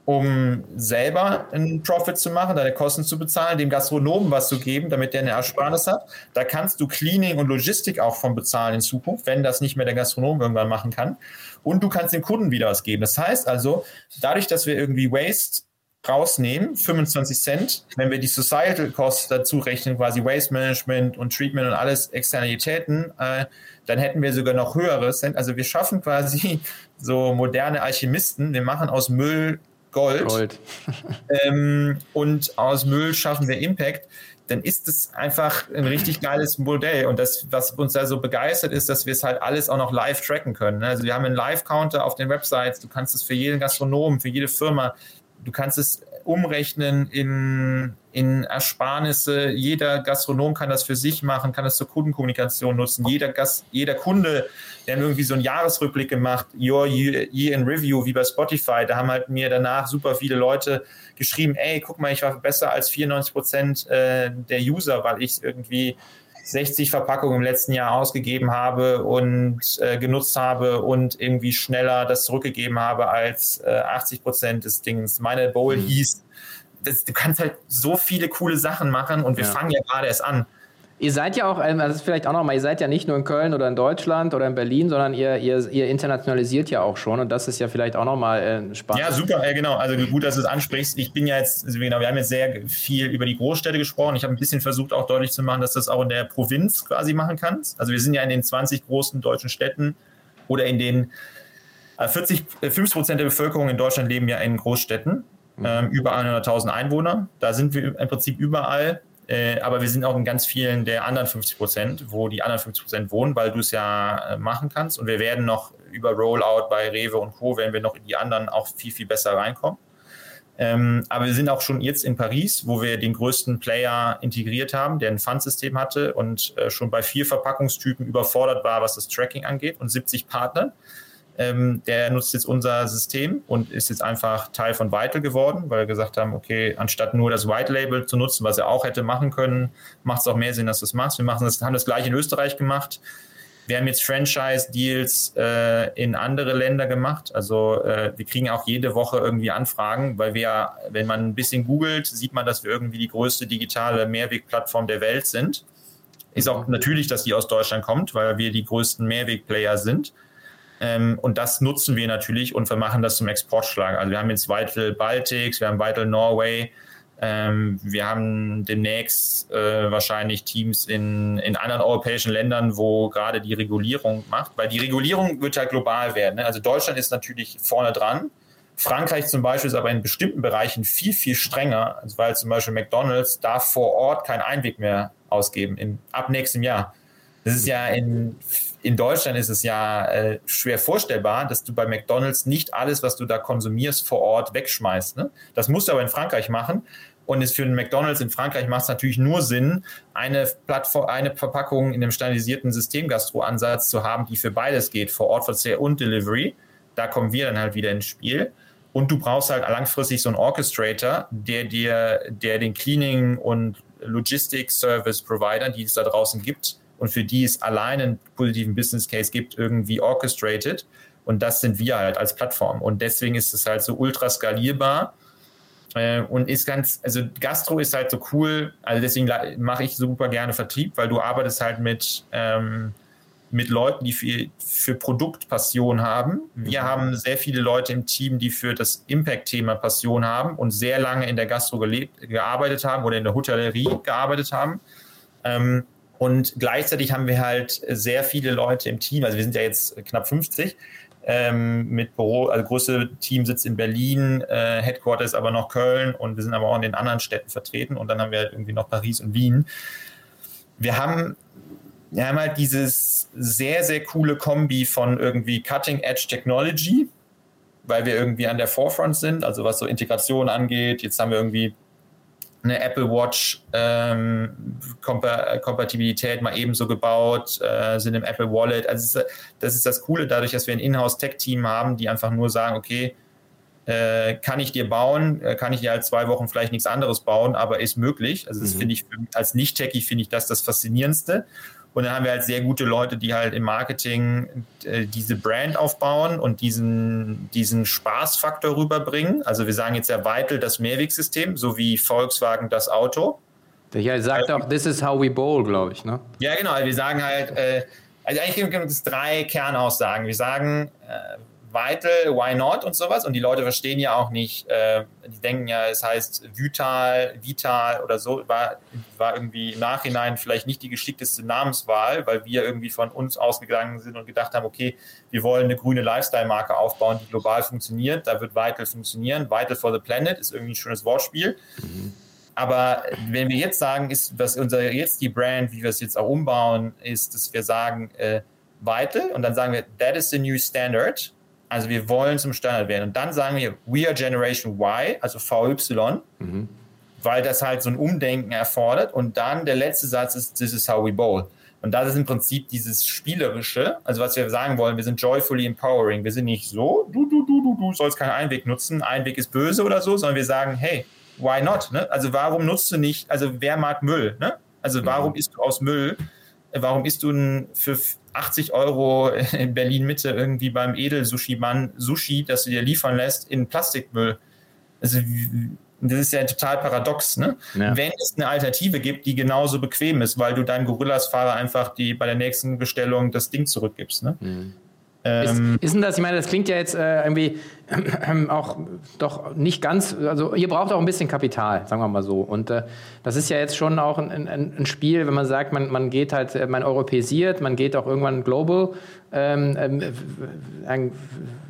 um selber einen Profit zu machen, deine Kosten zu bezahlen, dem Gastronomen was zu geben, damit der eine Ersparnis hat. Da kannst du Cleaning und Logistik auch von bezahlen in Zukunft, wenn das nicht mehr der Gastronom irgendwann machen kann. Und du kannst dem Kunden wieder was geben. Das heißt also, dadurch, dass wir irgendwie Waste rausnehmen, 25 Cent, wenn wir die Societal Costs dazu rechnen, quasi Waste Management und Treatment und alles Externalitäten, äh, dann hätten wir sogar noch höhere Cent. Also wir schaffen quasi *laughs* so moderne Alchemisten, wir machen aus Müll Gold, Gold. *laughs* ähm, und aus Müll schaffen wir Impact dann ist es einfach ein richtig geiles Modell. Und das, was uns da so begeistert, ist, dass wir es halt alles auch noch live tracken können. Also wir haben einen Live-Counter auf den Websites. Du kannst es für jeden Gastronomen, für jede Firma du kannst es umrechnen in, in Ersparnisse. Jeder Gastronom kann das für sich machen, kann das zur Kundenkommunikation nutzen. Jeder, Gast, jeder Kunde, der irgendwie so einen Jahresrückblick gemacht, Your Year in Review, wie bei Spotify, da haben halt mir danach super viele Leute geschrieben, ey, guck mal, ich war besser als 94 Prozent äh, der User, weil ich irgendwie 60 Verpackungen im letzten Jahr ausgegeben habe und äh, genutzt habe und irgendwie schneller das zurückgegeben habe als äh, 80 Prozent des Dings. Meine Bowl mhm. hieß, das, du kannst halt so viele coole Sachen machen und wir ja. fangen ja gerade erst an. Ihr seid ja auch, ähm, das ist vielleicht auch nochmal, ihr seid ja nicht nur in Köln oder in Deutschland oder in Berlin, sondern ihr, ihr, ihr internationalisiert ja auch schon und das ist ja vielleicht auch nochmal äh, spannend. Ja, super, ja, genau. Also gut, dass du es ansprichst. Ich bin ja jetzt, also genau, wir haben jetzt sehr viel über die Großstädte gesprochen. Ich habe ein bisschen versucht, auch deutlich zu machen, dass das auch in der Provinz quasi machen kannst. Also wir sind ja in den 20 großen deutschen Städten oder in den 40, äh, 50 äh, Prozent der Bevölkerung in Deutschland leben ja in Großstädten. Mhm. Ähm, über 100.000 Einwohner. Da sind wir im Prinzip überall. Äh, aber wir sind auch in ganz vielen der anderen 50 Prozent, wo die anderen 50 Prozent wohnen, weil du es ja äh, machen kannst. Und wir werden noch über Rollout bei Rewe und Co., werden wir noch in die anderen auch viel, viel besser reinkommen. Ähm, aber wir sind auch schon jetzt in Paris, wo wir den größten Player integriert haben, der ein Pfandsystem hatte und äh, schon bei vier Verpackungstypen überfordert war, was das Tracking angeht und 70 Partner. Ähm, der nutzt jetzt unser System und ist jetzt einfach Teil von Vital geworden, weil wir gesagt haben, okay, anstatt nur das White Label zu nutzen, was er auch hätte machen können, macht es auch mehr Sinn, dass du es machst. Wir machen das, haben das gleich in Österreich gemacht. Wir haben jetzt Franchise-Deals äh, in andere Länder gemacht. Also äh, wir kriegen auch jede Woche irgendwie Anfragen, weil wir, wenn man ein bisschen googelt, sieht man, dass wir irgendwie die größte digitale Mehrwegplattform der Welt sind. Ist auch natürlich, dass die aus Deutschland kommt, weil wir die größten Mehrwegplayer sind. Ähm, und das nutzen wir natürlich und wir machen das zum Exportschlag. Also wir haben jetzt Vital Baltics, wir haben Vital Norway, ähm, wir haben demnächst äh, wahrscheinlich Teams in, in anderen europäischen Ländern, wo gerade die Regulierung macht, weil die Regulierung wird ja global werden. Ne? Also Deutschland ist natürlich vorne dran, Frankreich zum Beispiel ist aber in bestimmten Bereichen viel, viel strenger, also weil zum Beispiel McDonalds darf vor Ort keinen Einweg mehr ausgeben, in, ab nächstem Jahr. Das ist ja in, in Deutschland ist es ja äh, schwer vorstellbar, dass du bei McDonalds nicht alles, was du da konsumierst, vor Ort wegschmeißt. Ne? Das musst du aber in Frankreich machen. Und es für einen McDonalds in Frankreich macht es natürlich nur Sinn, eine Plattform, eine Verpackung in dem standardisierten Systemgastro-Ansatz zu haben, die für beides geht, vor Ort Verzehr und Delivery. Da kommen wir dann halt wieder ins Spiel. Und du brauchst halt langfristig so einen Orchestrator, der dir, der den Cleaning und Logistics Service Provider, die es da draußen gibt, und für die es allein einen positiven Business Case gibt, irgendwie orchestrated. Und das sind wir halt als Plattform. Und deswegen ist es halt so ultra skalierbar äh, und ist ganz, also Gastro ist halt so cool. Also deswegen mache ich super gerne Vertrieb, weil du arbeitest halt mit, ähm, mit Leuten, die für, für Produktpassion haben. Wir mhm. haben sehr viele Leute im Team, die für das Impact-Thema Passion haben und sehr lange in der Gastro gelebt, gearbeitet haben oder in der Hotellerie gearbeitet haben. Ähm, und gleichzeitig haben wir halt sehr viele Leute im Team, also wir sind ja jetzt knapp 50, ähm, mit Büro, also große Team sitzt in Berlin, äh, Headquarter ist aber noch Köln und wir sind aber auch in den anderen Städten vertreten und dann haben wir halt irgendwie noch Paris und Wien. Wir haben, wir haben halt dieses sehr, sehr coole Kombi von irgendwie Cutting Edge Technology, weil wir irgendwie an der Forefront sind, also was so Integration angeht. Jetzt haben wir irgendwie eine Apple Watch ähm, Kompatibilität mal ebenso gebaut, äh, sind im Apple Wallet. Also das ist das Coole, dadurch, dass wir ein Inhouse-Tech-Team haben, die einfach nur sagen, okay, äh, kann ich dir bauen, äh, kann ich dir halt zwei Wochen vielleicht nichts anderes bauen, aber ist möglich. Also das mhm. finde ich als Nicht-Techie finde ich das das Faszinierendste. Und dann haben wir halt sehr gute Leute, die halt im Marketing äh, diese Brand aufbauen und diesen, diesen Spaßfaktor rüberbringen. Also wir sagen jetzt ja Weitel das Mehrwegsystem, so wie Volkswagen das Auto. Der sagt auch, this is how we bowl, glaube ich, ne? Ja, genau. Wir sagen halt, äh, also eigentlich gibt es drei Kernaussagen. Wir sagen, äh, Vital, why not und sowas. Und die Leute verstehen ja auch nicht, äh, die denken ja, es heißt Vital, Vital oder so, war, war irgendwie im Nachhinein vielleicht nicht die geschickteste Namenswahl, weil wir irgendwie von uns ausgegangen sind und gedacht haben, okay, wir wollen eine grüne Lifestyle-Marke aufbauen, die global funktioniert, da wird Vital funktionieren. Vital for the Planet ist irgendwie ein schönes Wortspiel. Mhm. Aber wenn wir jetzt sagen, ist, was unser jetzt die Brand, wie wir es jetzt auch umbauen, ist, dass wir sagen, äh, Vital und dann sagen wir, that is the new standard also wir wollen zum Standard werden. Und dann sagen wir, we are Generation Y, also VY, mhm. weil das halt so ein Umdenken erfordert. Und dann der letzte Satz ist, this is how we bowl. Und das ist im Prinzip dieses Spielerische, also was wir sagen wollen, wir sind joyfully empowering. Wir sind nicht so, du, du, du, du, du sollst keinen Einweg nutzen, Einweg ist böse oder so, sondern wir sagen, hey, why not? Ne? Also warum nutzt du nicht, also wer mag Müll? Ne? Also warum mhm. isst du aus Müll? Warum isst du für 80 Euro in Berlin Mitte irgendwie beim Edel-Sushi-Mann Sushi, das du dir liefern lässt, in Plastikmüll. Also das ist ja total paradox, ne? Ja. Wenn es eine Alternative gibt, die genauso bequem ist, weil du deinem Gorillas-Fahrer einfach die bei der nächsten Bestellung das Ding zurückgibst, ne? Mhm. Ähm, ist, ist, denn das, ich meine, das klingt ja jetzt äh, irgendwie äh, *clears throat* auch doch nicht ganz, also ihr braucht auch ein bisschen Kapital, sagen wir mal so. Und äh, das ist ja jetzt schon auch ein, ein, ein, Spiel, wenn man sagt, man, man geht halt, äh, man europäisiert, man geht auch irgendwann global. Ähm, ähm,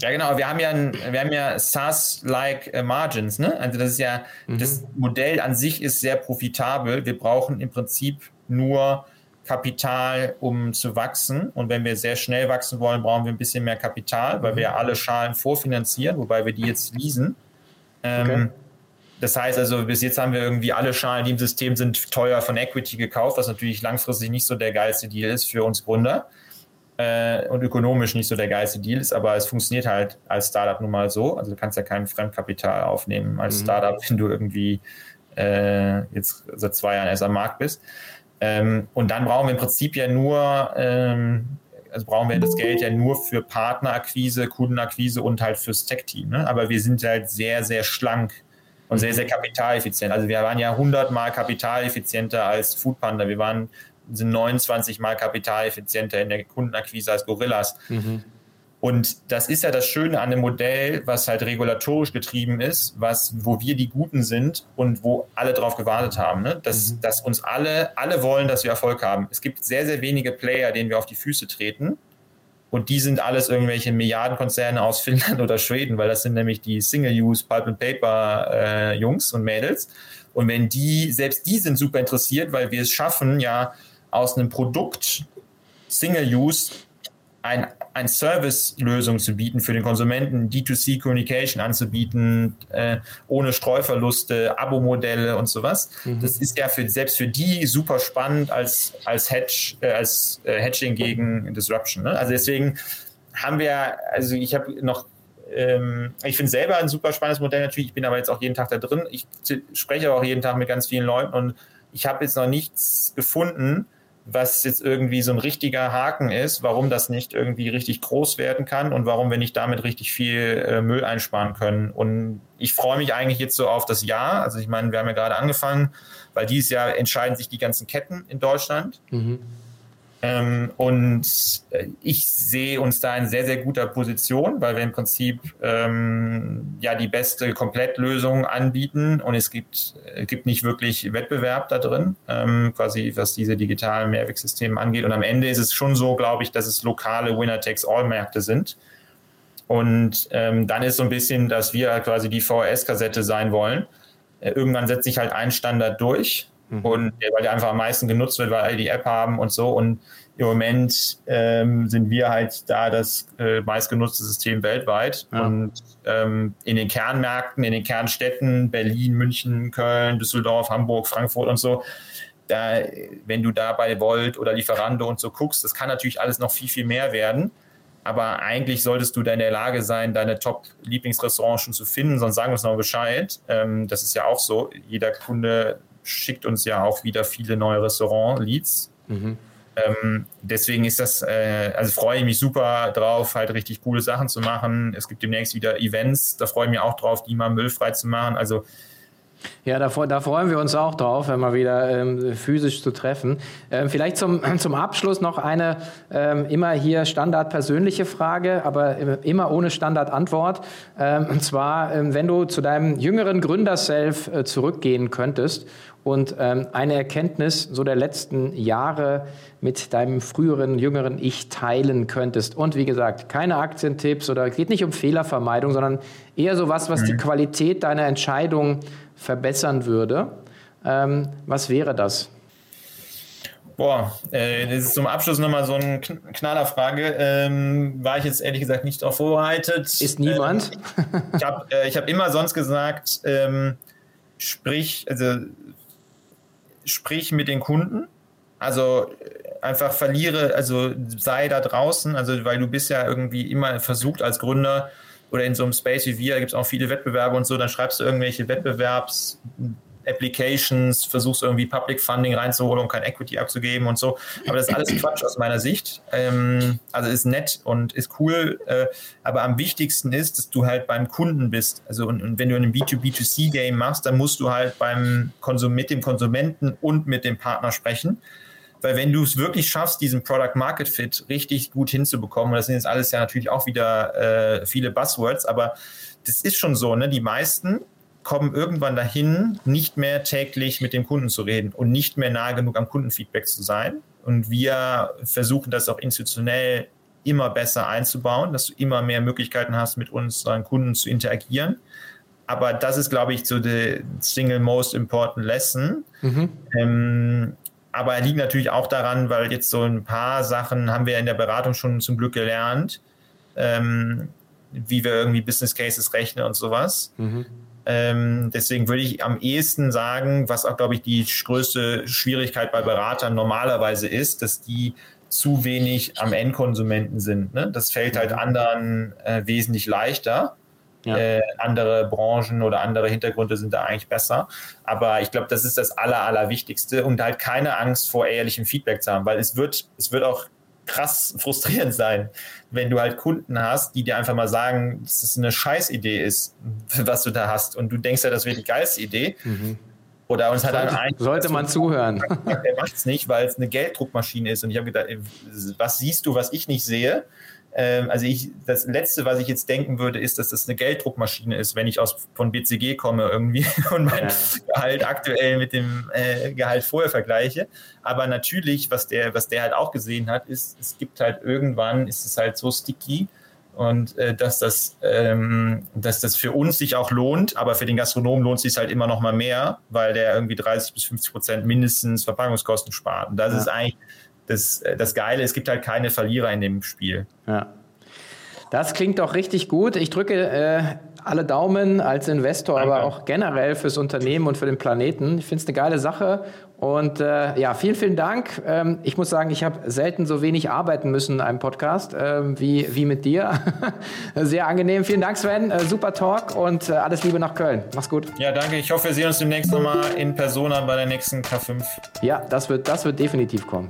ja, genau, wir haben ja, ein, wir haben ja SaaS-like äh, Margins, ne? Also das ist ja, mhm. das Modell an sich ist sehr profitabel. Wir brauchen im Prinzip nur Kapital, um zu wachsen. Und wenn wir sehr schnell wachsen wollen, brauchen wir ein bisschen mehr Kapital, weil wir ja alle Schalen vorfinanzieren, wobei wir die jetzt leasen. Ähm, okay. Das heißt also, bis jetzt haben wir irgendwie alle Schalen, die im System sind, teuer von Equity gekauft, was natürlich langfristig nicht so der geilste Deal ist für uns Gründer äh, und ökonomisch nicht so der geilste Deal ist, aber es funktioniert halt als Startup nun mal so. Also du kannst ja kein Fremdkapital aufnehmen als mhm. Startup, wenn du irgendwie äh, jetzt seit zwei Jahren erst am Markt bist. Ähm, und dann brauchen wir im Prinzip ja nur, ähm, also brauchen wir das Geld ja nur für Partnerakquise, Kundenakquise und halt fürs Tech-Team. Ne? Aber wir sind halt sehr, sehr schlank und sehr, sehr kapitaleffizient. Also wir waren ja 100 mal kapitaleffizienter als Foodpanda. Wir waren sind 29 mal kapitaleffizienter in der Kundenakquise als Gorillas. Mhm. Und das ist ja das Schöne an dem Modell, was halt regulatorisch getrieben ist, was, wo wir die Guten sind und wo alle drauf gewartet haben. Ne? Dass, mhm. dass uns alle, alle wollen, dass wir Erfolg haben. Es gibt sehr, sehr wenige Player, denen wir auf die Füße treten. Und die sind alles irgendwelche Milliardenkonzerne aus *laughs* Finnland oder Schweden, weil das sind nämlich die Single-Use Pulp and Paper äh, Jungs und Mädels. Und wenn die, selbst die sind super interessiert, weil wir es schaffen, ja aus einem Produkt Single-Use ein, ein Service-Lösung zu bieten für den Konsumenten, D2C Communication anzubieten, äh, ohne Streuverluste, Abo-Modelle und sowas. Mhm. Das ist ja für, selbst für die super spannend als, als Hedge, äh, als äh, Hedging gegen Disruption. Ne? Also deswegen haben wir, also ich habe noch ähm, ich finde selber ein super spannendes Modell natürlich. Ich bin aber jetzt auch jeden Tag da drin. Ich spreche auch jeden Tag mit ganz vielen Leuten und ich habe jetzt noch nichts gefunden, was jetzt irgendwie so ein richtiger Haken ist, warum das nicht irgendwie richtig groß werden kann und warum wir nicht damit richtig viel äh, Müll einsparen können. Und ich freue mich eigentlich jetzt so auf das Jahr. Also ich meine, wir haben ja gerade angefangen, weil dieses Jahr entscheiden sich die ganzen Ketten in Deutschland. Mhm. Ähm, und äh, ich sehe uns da in sehr, sehr guter Position, weil wir im Prinzip ähm, ja die beste Komplettlösung anbieten und es gibt, äh, gibt nicht wirklich Wettbewerb da drin, ähm, quasi was diese digitalen Mehrwegsysteme angeht. Und am Ende ist es schon so, glaube ich, dass es lokale Winner-Takes-All-Märkte sind. Und ähm, dann ist so ein bisschen, dass wir quasi die VHS-Kassette sein wollen. Äh, irgendwann setzt sich halt ein Standard durch Mhm. Und weil der einfach am meisten genutzt wird, weil alle die App haben und so. Und im Moment ähm, sind wir halt da das äh, meistgenutzte System weltweit. Ja. Und ähm, in den Kernmärkten, in den Kernstädten, Berlin, München, Köln, Düsseldorf, Hamburg, Frankfurt und so, da, wenn du da bei Volt oder Lieferando und so guckst, das kann natürlich alles noch viel, viel mehr werden. Aber eigentlich solltest du da in der Lage sein, deine Top-Lieblingsrestaurants schon zu finden, sonst sagen wir uns noch Bescheid. Ähm, das ist ja auch so. Jeder Kunde schickt uns ja auch wieder viele neue Restaurant-Leads. Mhm. Ähm, deswegen ist das, äh, also freue ich mich super drauf, halt richtig coole Sachen zu machen. Es gibt demnächst wieder Events, da freue ich mich auch drauf, die mal müllfrei zu machen. Also ja, da, da, freuen wir uns auch drauf, wenn wir wieder ähm, physisch zu treffen. Ähm, vielleicht zum, *clears throat* zum Abschluss noch eine ähm, immer hier standard persönliche Frage, aber immer ohne Standardantwort. Ähm, und zwar, ähm, wenn du zu deinem jüngeren Gründerself äh, zurückgehen könntest und ähm, eine Erkenntnis so der letzten Jahre mit deinem früheren, jüngeren Ich teilen könntest. Und wie gesagt, keine Aktientipps oder geht nicht um Fehlervermeidung, sondern eher so was, was mhm. die Qualität deiner Entscheidung verbessern würde. Ähm, was wäre das? Boah, äh, das ist zum Abschluss nochmal so eine Knallerfrage. Ähm, war ich jetzt ehrlich gesagt nicht darauf vorbereitet. Ist niemand? Ähm, ich habe äh, hab immer sonst gesagt, ähm, sprich, also sprich mit den Kunden. Also einfach verliere, also sei da draußen, also weil du bist ja irgendwie immer versucht als Gründer oder in so einem Space wie wir, gibt es auch viele Wettbewerbe und so, dann schreibst du irgendwelche Wettbewerbs Applications, versuchst irgendwie Public Funding reinzuholen, um kein Equity abzugeben und so. Aber das ist alles Quatsch aus meiner Sicht. Ähm, also ist nett und ist cool, äh, aber am wichtigsten ist, dass du halt beim Kunden bist. Also und, und wenn du ein B2B2C-Game machst, dann musst du halt beim Konsum mit dem Konsumenten und mit dem Partner sprechen. Weil wenn du es wirklich schaffst, diesen Product Market Fit richtig gut hinzubekommen, und das sind jetzt alles ja natürlich auch wieder äh, viele Buzzwords, aber das ist schon so, ne? Die meisten kommen irgendwann dahin, nicht mehr täglich mit dem Kunden zu reden und nicht mehr nahe genug am Kundenfeedback zu sein. Und wir versuchen das auch institutionell immer besser einzubauen, dass du immer mehr Möglichkeiten hast, mit unseren Kunden zu interagieren. Aber das ist, glaube ich, so the single most important lesson. Mhm. Ähm, aber er liegt natürlich auch daran, weil jetzt so ein paar Sachen haben wir in der Beratung schon zum Glück gelernt, ähm, wie wir irgendwie Business Cases rechnen und sowas. Mhm. Ähm, deswegen würde ich am ehesten sagen, was auch, glaube ich, die größte Schwierigkeit bei Beratern normalerweise ist, dass die zu wenig am Endkonsumenten sind. Ne? Das fällt halt mhm. anderen äh, wesentlich leichter. Ja. Äh, andere Branchen oder andere Hintergründe sind da eigentlich besser. Aber ich glaube, das ist das Aller, Allerwichtigste und halt keine Angst vor ehrlichem Feedback zu haben, weil es wird, es wird auch krass *laughs* frustrierend sein, wenn du halt Kunden hast, die dir einfach mal sagen, dass es eine Scheißidee ist, was du da hast. Und du denkst ja, das wäre die geilste Idee. Mhm. Oder uns hat sollte, ein, sollte man zuhören. *laughs* Der macht es nicht, weil es eine Gelddruckmaschine ist. Und ich habe gedacht, was siehst du, was ich nicht sehe? Ähm, also ich, das Letzte, was ich jetzt denken würde, ist, dass das eine Gelddruckmaschine ist, wenn ich aus, von BCG komme irgendwie *laughs* und mein ja. Gehalt aktuell mit dem äh, Gehalt vorher vergleiche. Aber natürlich, was der, was der halt auch gesehen hat, ist, es gibt halt irgendwann, ist es halt so sticky, und äh, dass, das, ähm, dass das für uns sich auch lohnt, aber für den Gastronomen lohnt es sich halt immer noch mal mehr, weil der irgendwie 30 bis 50 Prozent mindestens Verpackungskosten spart. Und das ja. ist eigentlich das, äh, das Geile, es gibt halt keine Verlierer in dem Spiel. Ja. Das klingt doch richtig gut. Ich drücke äh, alle Daumen als Investor, Danke. aber auch generell fürs Unternehmen und für den Planeten. Ich finde es eine geile Sache. Und äh, ja, vielen, vielen Dank. Ähm, ich muss sagen, ich habe selten so wenig arbeiten müssen in einem Podcast ähm, wie, wie mit dir. *laughs* Sehr angenehm. Vielen Dank, Sven. Äh, super Talk und äh, alles Liebe nach Köln. Mach's gut. Ja, danke. Ich hoffe, wir sehen uns demnächst nochmal in Persona bei der nächsten K5. Ja, das wird, das wird definitiv kommen.